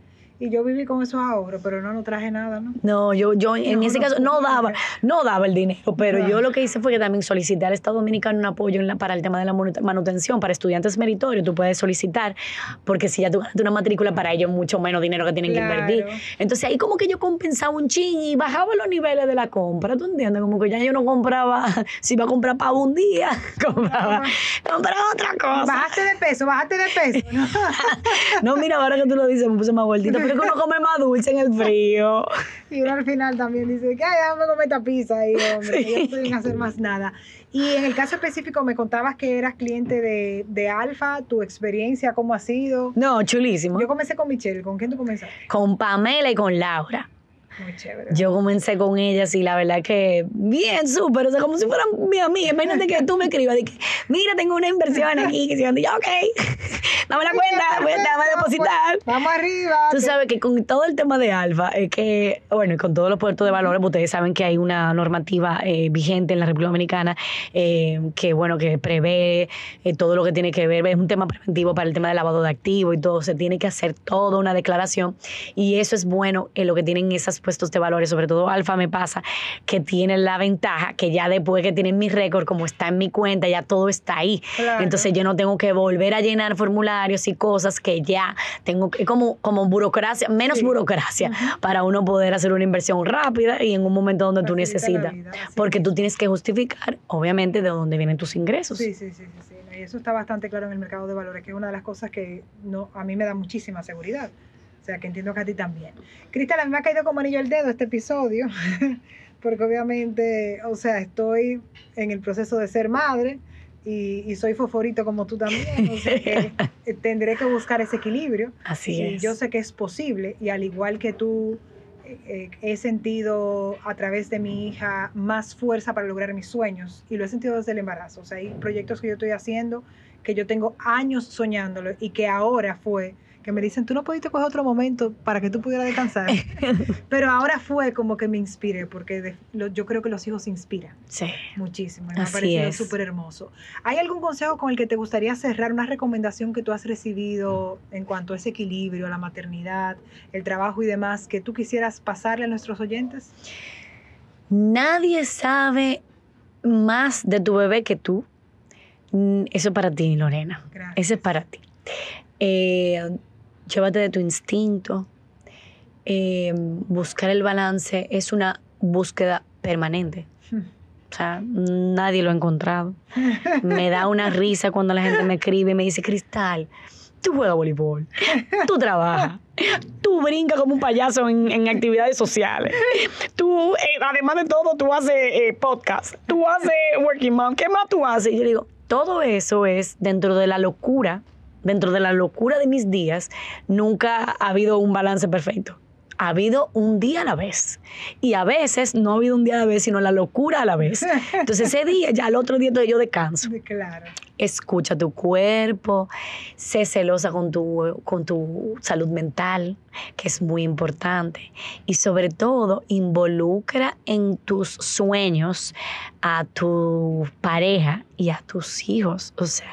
y yo viví con esos ahorros, pero no, no traje nada, ¿no? No, yo, yo en No, ese no caso no daba, no daba el dinero, pero Claro. yo lo que hice fue que también solicité al Estado Dominicano un apoyo en la- para el tema de la manu- manutención para estudiantes meritorios. Tú puedes solicitar, porque si ya tú ganaste una matrícula, para ellos mucho menos dinero que tienen Claro. que invertir. Entonces ahí como que yo compensaba un chin y bajaba los niveles de la compra, ¿tú entiendes? Como que ya yo no compraba, si iba a comprar pavo un día, compraba, compraba otra cosa. Bajaste de peso, bajaste de peso. ¿no? Mira, ahora que tú lo dices, me puse más gordita, pero es que uno come más dulce en el frío. Y uno al final también dice que ay, déjame comer esta pizza ahí, hombre, yo no estoy en hacer más nada. Y en el caso específico me contabas que eras cliente de, de Alfa, tu experiencia, cómo ha sido. No, chulísimo. Yo comencé con Michelle, ¿con quién tú comenzaste? Con Pamela y con Laura. Muy chévere. Yo comencé con ellas y la verdad que bien, súper, o sea, como si fueran mi amiga. Imagínate que tú me escribas, de que, mira, tengo una inversión aquí, que si yo, ok, dame la cuenta, voy a dame a depositar. Vamos arriba. Tú sabes que con todo el tema de Alfa, es que, bueno, y con todos los puertos de valores, pues ustedes saben que hay una normativa eh, vigente en la República Dominicana eh, que, bueno, que prevé eh, todo lo que tiene que ver, es un tema preventivo para el tema de lavado de activos y todo, se tiene que hacer toda una declaración y eso es bueno en lo que tienen esos puestos de valores, sobre todo Alfa me pasa, que tienen la ventaja que ya después que tienen mi récord, como está en mi cuenta, ya todo está ahí. Claro. Entonces yo no tengo que volver a llenar formularios y cosas que ya tengo que, como, como burocracia, menos Sí. burocracia, para uno poder hacer una inversión rápida y en un momento donde tú Facilita la necesitas. vida, Porque tú tienes que justificar, obviamente, de dónde vienen tus ingresos. Sí, sí, sí, sí, sí. Y eso está bastante claro en el mercado de valores, que es una de las cosas que no, a mí me da muchísima seguridad. O sea, que entiendo que a ti también. Cristal, a mí me ha caído como anillo al dedo este episodio, porque obviamente, o sea, estoy en el proceso de ser madre y, y soy foforito como tú también, o sea que eh, tendré que buscar ese equilibrio. Así Y es. yo sé que es posible y al igual que tú, eh, eh, he sentido a través de mi hija más fuerza para lograr mis sueños y lo he sentido desde el embarazo. O sea, hay proyectos que yo estoy haciendo que yo tengo años soñándolo y que ahora fue que me dicen, tú no pudiste coger otro momento para que tú pudieras descansar. Pero ahora fue como que me inspiré, porque de- lo- yo creo que los hijos inspiran Sí. muchísimo. Me ha Así parecido es. súper hermoso. ¿Hay algún consejo con el que te gustaría cerrar, una recomendación que tú has recibido en cuanto a ese equilibrio, la maternidad, el trabajo y demás, que tú quisieras pasarle a nuestros oyentes? Nadie sabe más de tu bebé que tú. Mm, Eso es para ti, Lorena. Gracias. Ese es para ti. Eh, llévate de tu instinto. Eh, buscar el balance es una búsqueda permanente. O sea, nadie lo ha encontrado. Me da una risa cuando la gente me escribe y me dice, Cristal, tú juegas voleibol, tú trabajas, tú brincas como un payaso en, en actividades sociales. Tú, eh, además de todo, tú haces eh, podcast, tú haces Working Mom, ¿qué más tú haces? Y yo digo, todo eso es dentro de la locura, dentro de la locura de mis días, nunca ha habido un balance perfecto. Ha habido un día a la vez. Y a veces no ha habido un día a la vez, sino la locura a la vez. Entonces ese día, ya el otro día entonces yo descanso Claro. Escucha tu cuerpo, sé celosa con tu, con tu salud mental, que es muy importante. Y sobre todo, involucra en tus sueños a tu pareja y a tus hijos. O sea,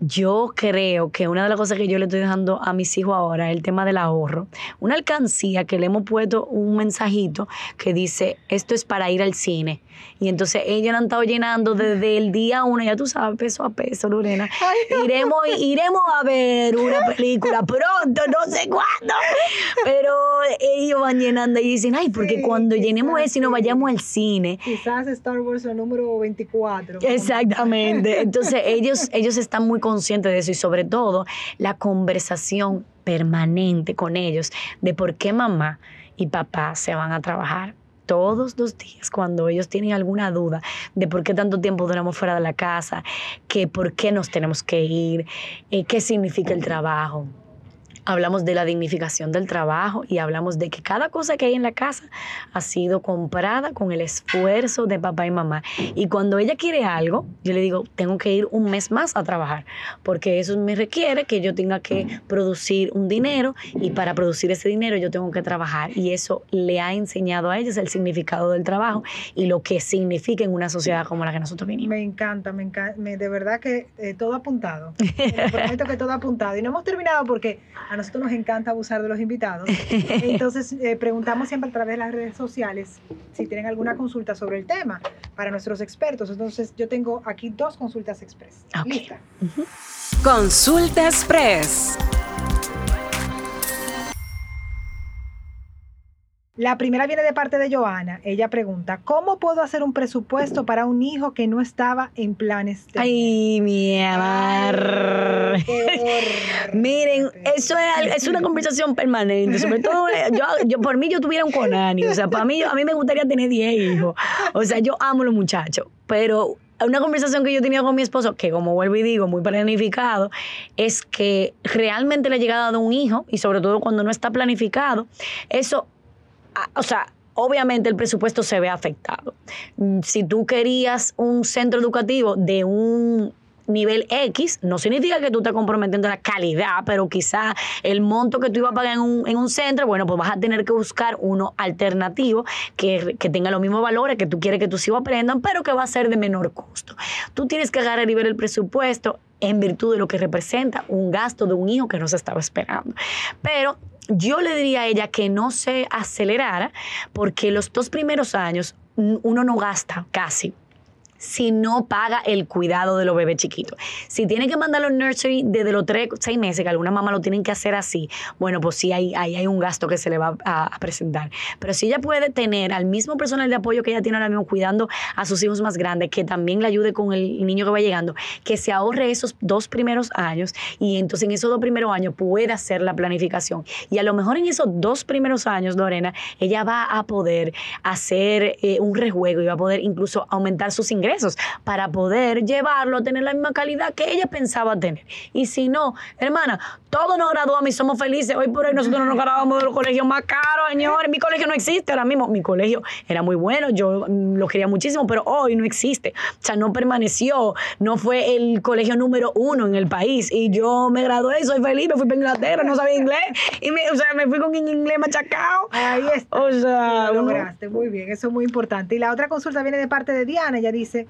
yo creo que una de las cosas que yo le estoy dejando a mis hijos ahora es el tema del ahorro. Una alcancía que le hemos puesto un mensajito que dice, esto es para ir al cine. Y entonces ellos la han estado llenando desde el día uno, ya tú sabes, peso a peso, Lorena. Iremos, iremos a ver una película pronto, no sé cuándo. Pero ellos van llenando y dicen, ay, porque Sí, cuando llenemos eso y nos vayamos al cine. Quizás Star Wars el número 24. Exactamente. Entonces ellos, ellos están muy conscientes de eso y sobre todo la conversación permanente con ellos de por qué mamá y papá se van a trabajar todos los días cuando ellos tienen alguna duda de por qué tanto tiempo duramos fuera de la casa, que por qué nos tenemos que ir, eh, qué significa el trabajo hablamos de la dignificación del trabajo y hablamos de que cada cosa que hay en la casa ha sido comprada con el esfuerzo de papá y mamá. Y cuando ella quiere algo, yo le digo, tengo que ir un mes más a trabajar, porque eso me requiere que yo tenga que producir un dinero y para producir ese dinero yo tengo que trabajar. Y eso le ha enseñado a ellos el significado del trabajo y lo que significa en una sociedad como la que nosotros vinimos. Me encanta, me encanta, de verdad que eh, todo apuntado. Me prometo que todo apuntado. Y no hemos terminado porque a nosotros nos encanta abusar de los invitados. Entonces, eh, preguntamos siempre a través de las redes sociales si tienen alguna consulta sobre el tema para nuestros expertos. Entonces, yo tengo aquí dos consultas express. Lista. Consulta express. La primera viene de parte de Joana. Ella pregunta, ¿cómo puedo hacer un presupuesto para un hijo que no estaba en planes de... Ay, mi amor. Miren, eso es, es, una conversación permanente. Sobre todo, yo, yo, por mí yo tuviera un conani. O sea, para mí, a mí me gustaría tener 10 hijos. O sea, yo amo los muchachos. Pero una conversación que yo tenía con mi esposo, que como vuelvo y digo, muy planificado, es que realmente la llegada de un hijo, y sobre todo cuando no está planificado, eso o sea, obviamente el presupuesto se ve afectado. Mm, si tú querías un centro educativo de un nivel X, no significa que tú estés comprometiendo la calidad, pero quizá el monto que tú ibas a pagar en un, en un centro, bueno, pues vas a tener que buscar uno alternativo que, que, tenga los mismos valores que tú quieres que tus hijos aprendan, pero que va a ser de menor costo. Tú tienes que agarrar y ver el presupuesto en virtud de lo que representa un gasto de un hijo que no se estaba esperando. Pero yo le diría a ella que no se acelerara porque los dos primeros años uno no gasta casi si no paga el cuidado de los bebés chiquitos. Si tiene que mandarlo al nursery desde los 3, 6 meses, que algunas mamás lo tienen que hacer así, bueno, pues sí, ahí hay, hay, un gasto que se le va a, presentar. Pero si ella puede tener al mismo personal de apoyo que ella tiene ahora mismo cuidando a sus hijos más grandes, que también le ayude con el niño que va llegando, que se ahorre esos dos primeros años y entonces en esos dos primeros años pueda hacer la planificación. Y a lo mejor en esos dos primeros años, Lorena, ella va a poder hacer eh, un rejuego y va a poder incluso aumentar sus ingresos para poder llevarlo a tener la misma calidad que ella pensaba tener. Y si no, hermana, todos nos graduamos y somos felices. Hoy por hoy nosotros no nos graduamos de los colegios más caros, señores. Mi colegio no existe ahora mismo. Mi colegio era muy bueno, yo mm, lo quería muchísimo, pero hoy no existe. O sea, no permaneció, no fue el colegio número uno en el país. Y yo me gradué y soy feliz, me fui para Inglaterra, no sabía inglés. Y me, o sea, me fui con inglés machacado. Ahí está. O sea, lo lograste, muy bien, eso es muy importante. Y la otra consulta viene de parte de Diana, ella dice,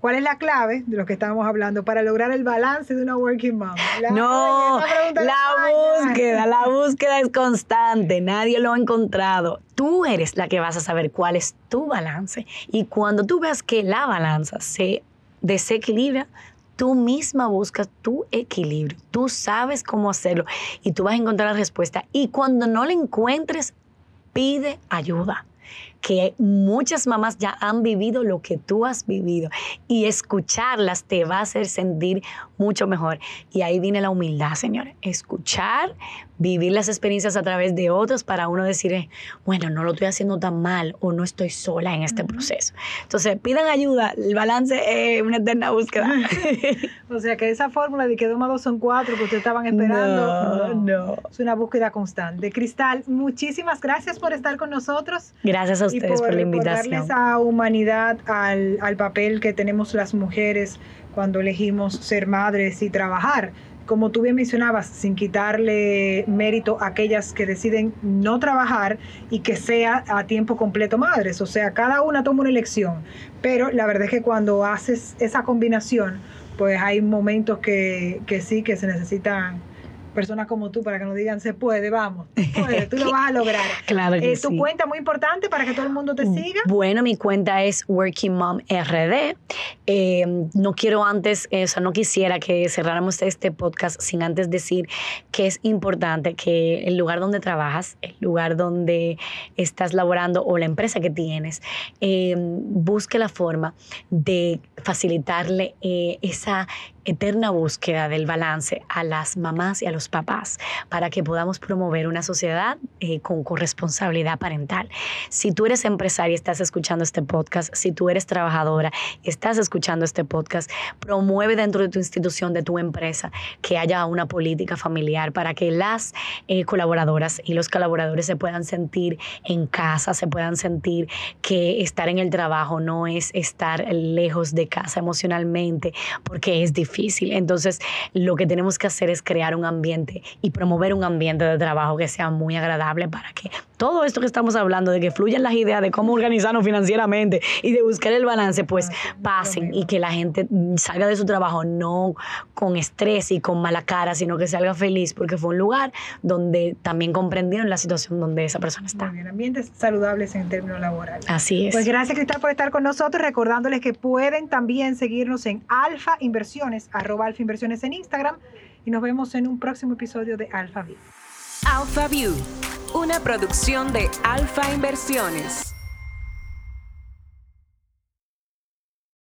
¿Cuál es la clave de lo que estábamos hablando para lograr el balance de una working mom? no, la búsqueda, la búsqueda es constante, nadie lo ha encontrado. Tú eres la que vas a saber cuál es tu balance. Y cuando tú veas que la balanza se desequilibra, tú misma buscas tu equilibrio. Tú sabes cómo hacerlo y tú vas a encontrar la respuesta. Y cuando no la encuentres, pide ayuda que muchas mamás ya han vivido lo que tú has vivido y escucharlas te va a hacer sentir mucho mejor. Y ahí viene la humildad, señores. Escuchar, vivir las experiencias a través de otros para uno decir, eh, bueno, no lo estoy haciendo tan mal o no estoy sola en este proceso. Entonces, pidan ayuda, el balance es una eterna búsqueda. o sea, que esa fórmula de que dos más dos son cuatro que ustedes estaban esperando, no, no. Es una búsqueda constante. Cristal, muchísimas gracias por estar con nosotros. Gracias a ustedes por, la invitación. darle esa humanidad al, al papel que tenemos las mujeres cuando elegimos ser madres y trabajar como tú bien mencionabas, sin quitarle mérito a aquellas que deciden no trabajar y que sea a tiempo completo madres. O sea, cada una toma una elección. Pero la verdad es que cuando haces esa combinación, pues hay momentos que, que sí, que se necesitan personas como tú para que nos digan se puede, vamos, tú lo vas a lograr. claro que eh, Tu cuenta muy importante para que todo el mundo te mm, siga. Bueno, mi cuenta es Working Mom RD. Eh, no quiero antes, eh, o sea, no quisiera que cerráramos este podcast sin antes decir que es importante que el lugar donde trabajas, el lugar donde estás laborando o la empresa que tienes, busque la forma de facilitarle esa eterna búsqueda del balance a las mamás y a los papás para que podamos promover una sociedad eh, con corresponsabilidad parental. Si tú eres empresaria y estás escuchando este podcast, si tú eres trabajadora y estás escuchando este podcast, promueve dentro de tu institución, de tu empresa, que haya una política familiar para que las eh, colaboradoras y los colaboradores se puedan sentir en casa, se puedan sentir que estar en el trabajo no es estar lejos de casa emocionalmente, porque es difícil entonces, lo que tenemos que hacer es crear un ambiente y promover un ambiente de trabajo que sea muy agradable para que todo esto que estamos hablando, de que fluyan las ideas de cómo organizarnos financieramente y de buscar el balance, pues pasen y que la gente salga de su trabajo no con estrés y con mala cara, sino que salga feliz porque fue un lugar donde también comprendieron la situación donde esa persona está. Muy bien, ambientes saludables en términos laborales. Así es. Pues gracias Cristal por estar con nosotros, recordándoles que pueden también seguirnos en Alfa Inversiones, arroba Alfa Inversiones en Instagram y nos vemos en un próximo episodio de Alfa View. Alpha View, una producción de Alfa Inversiones.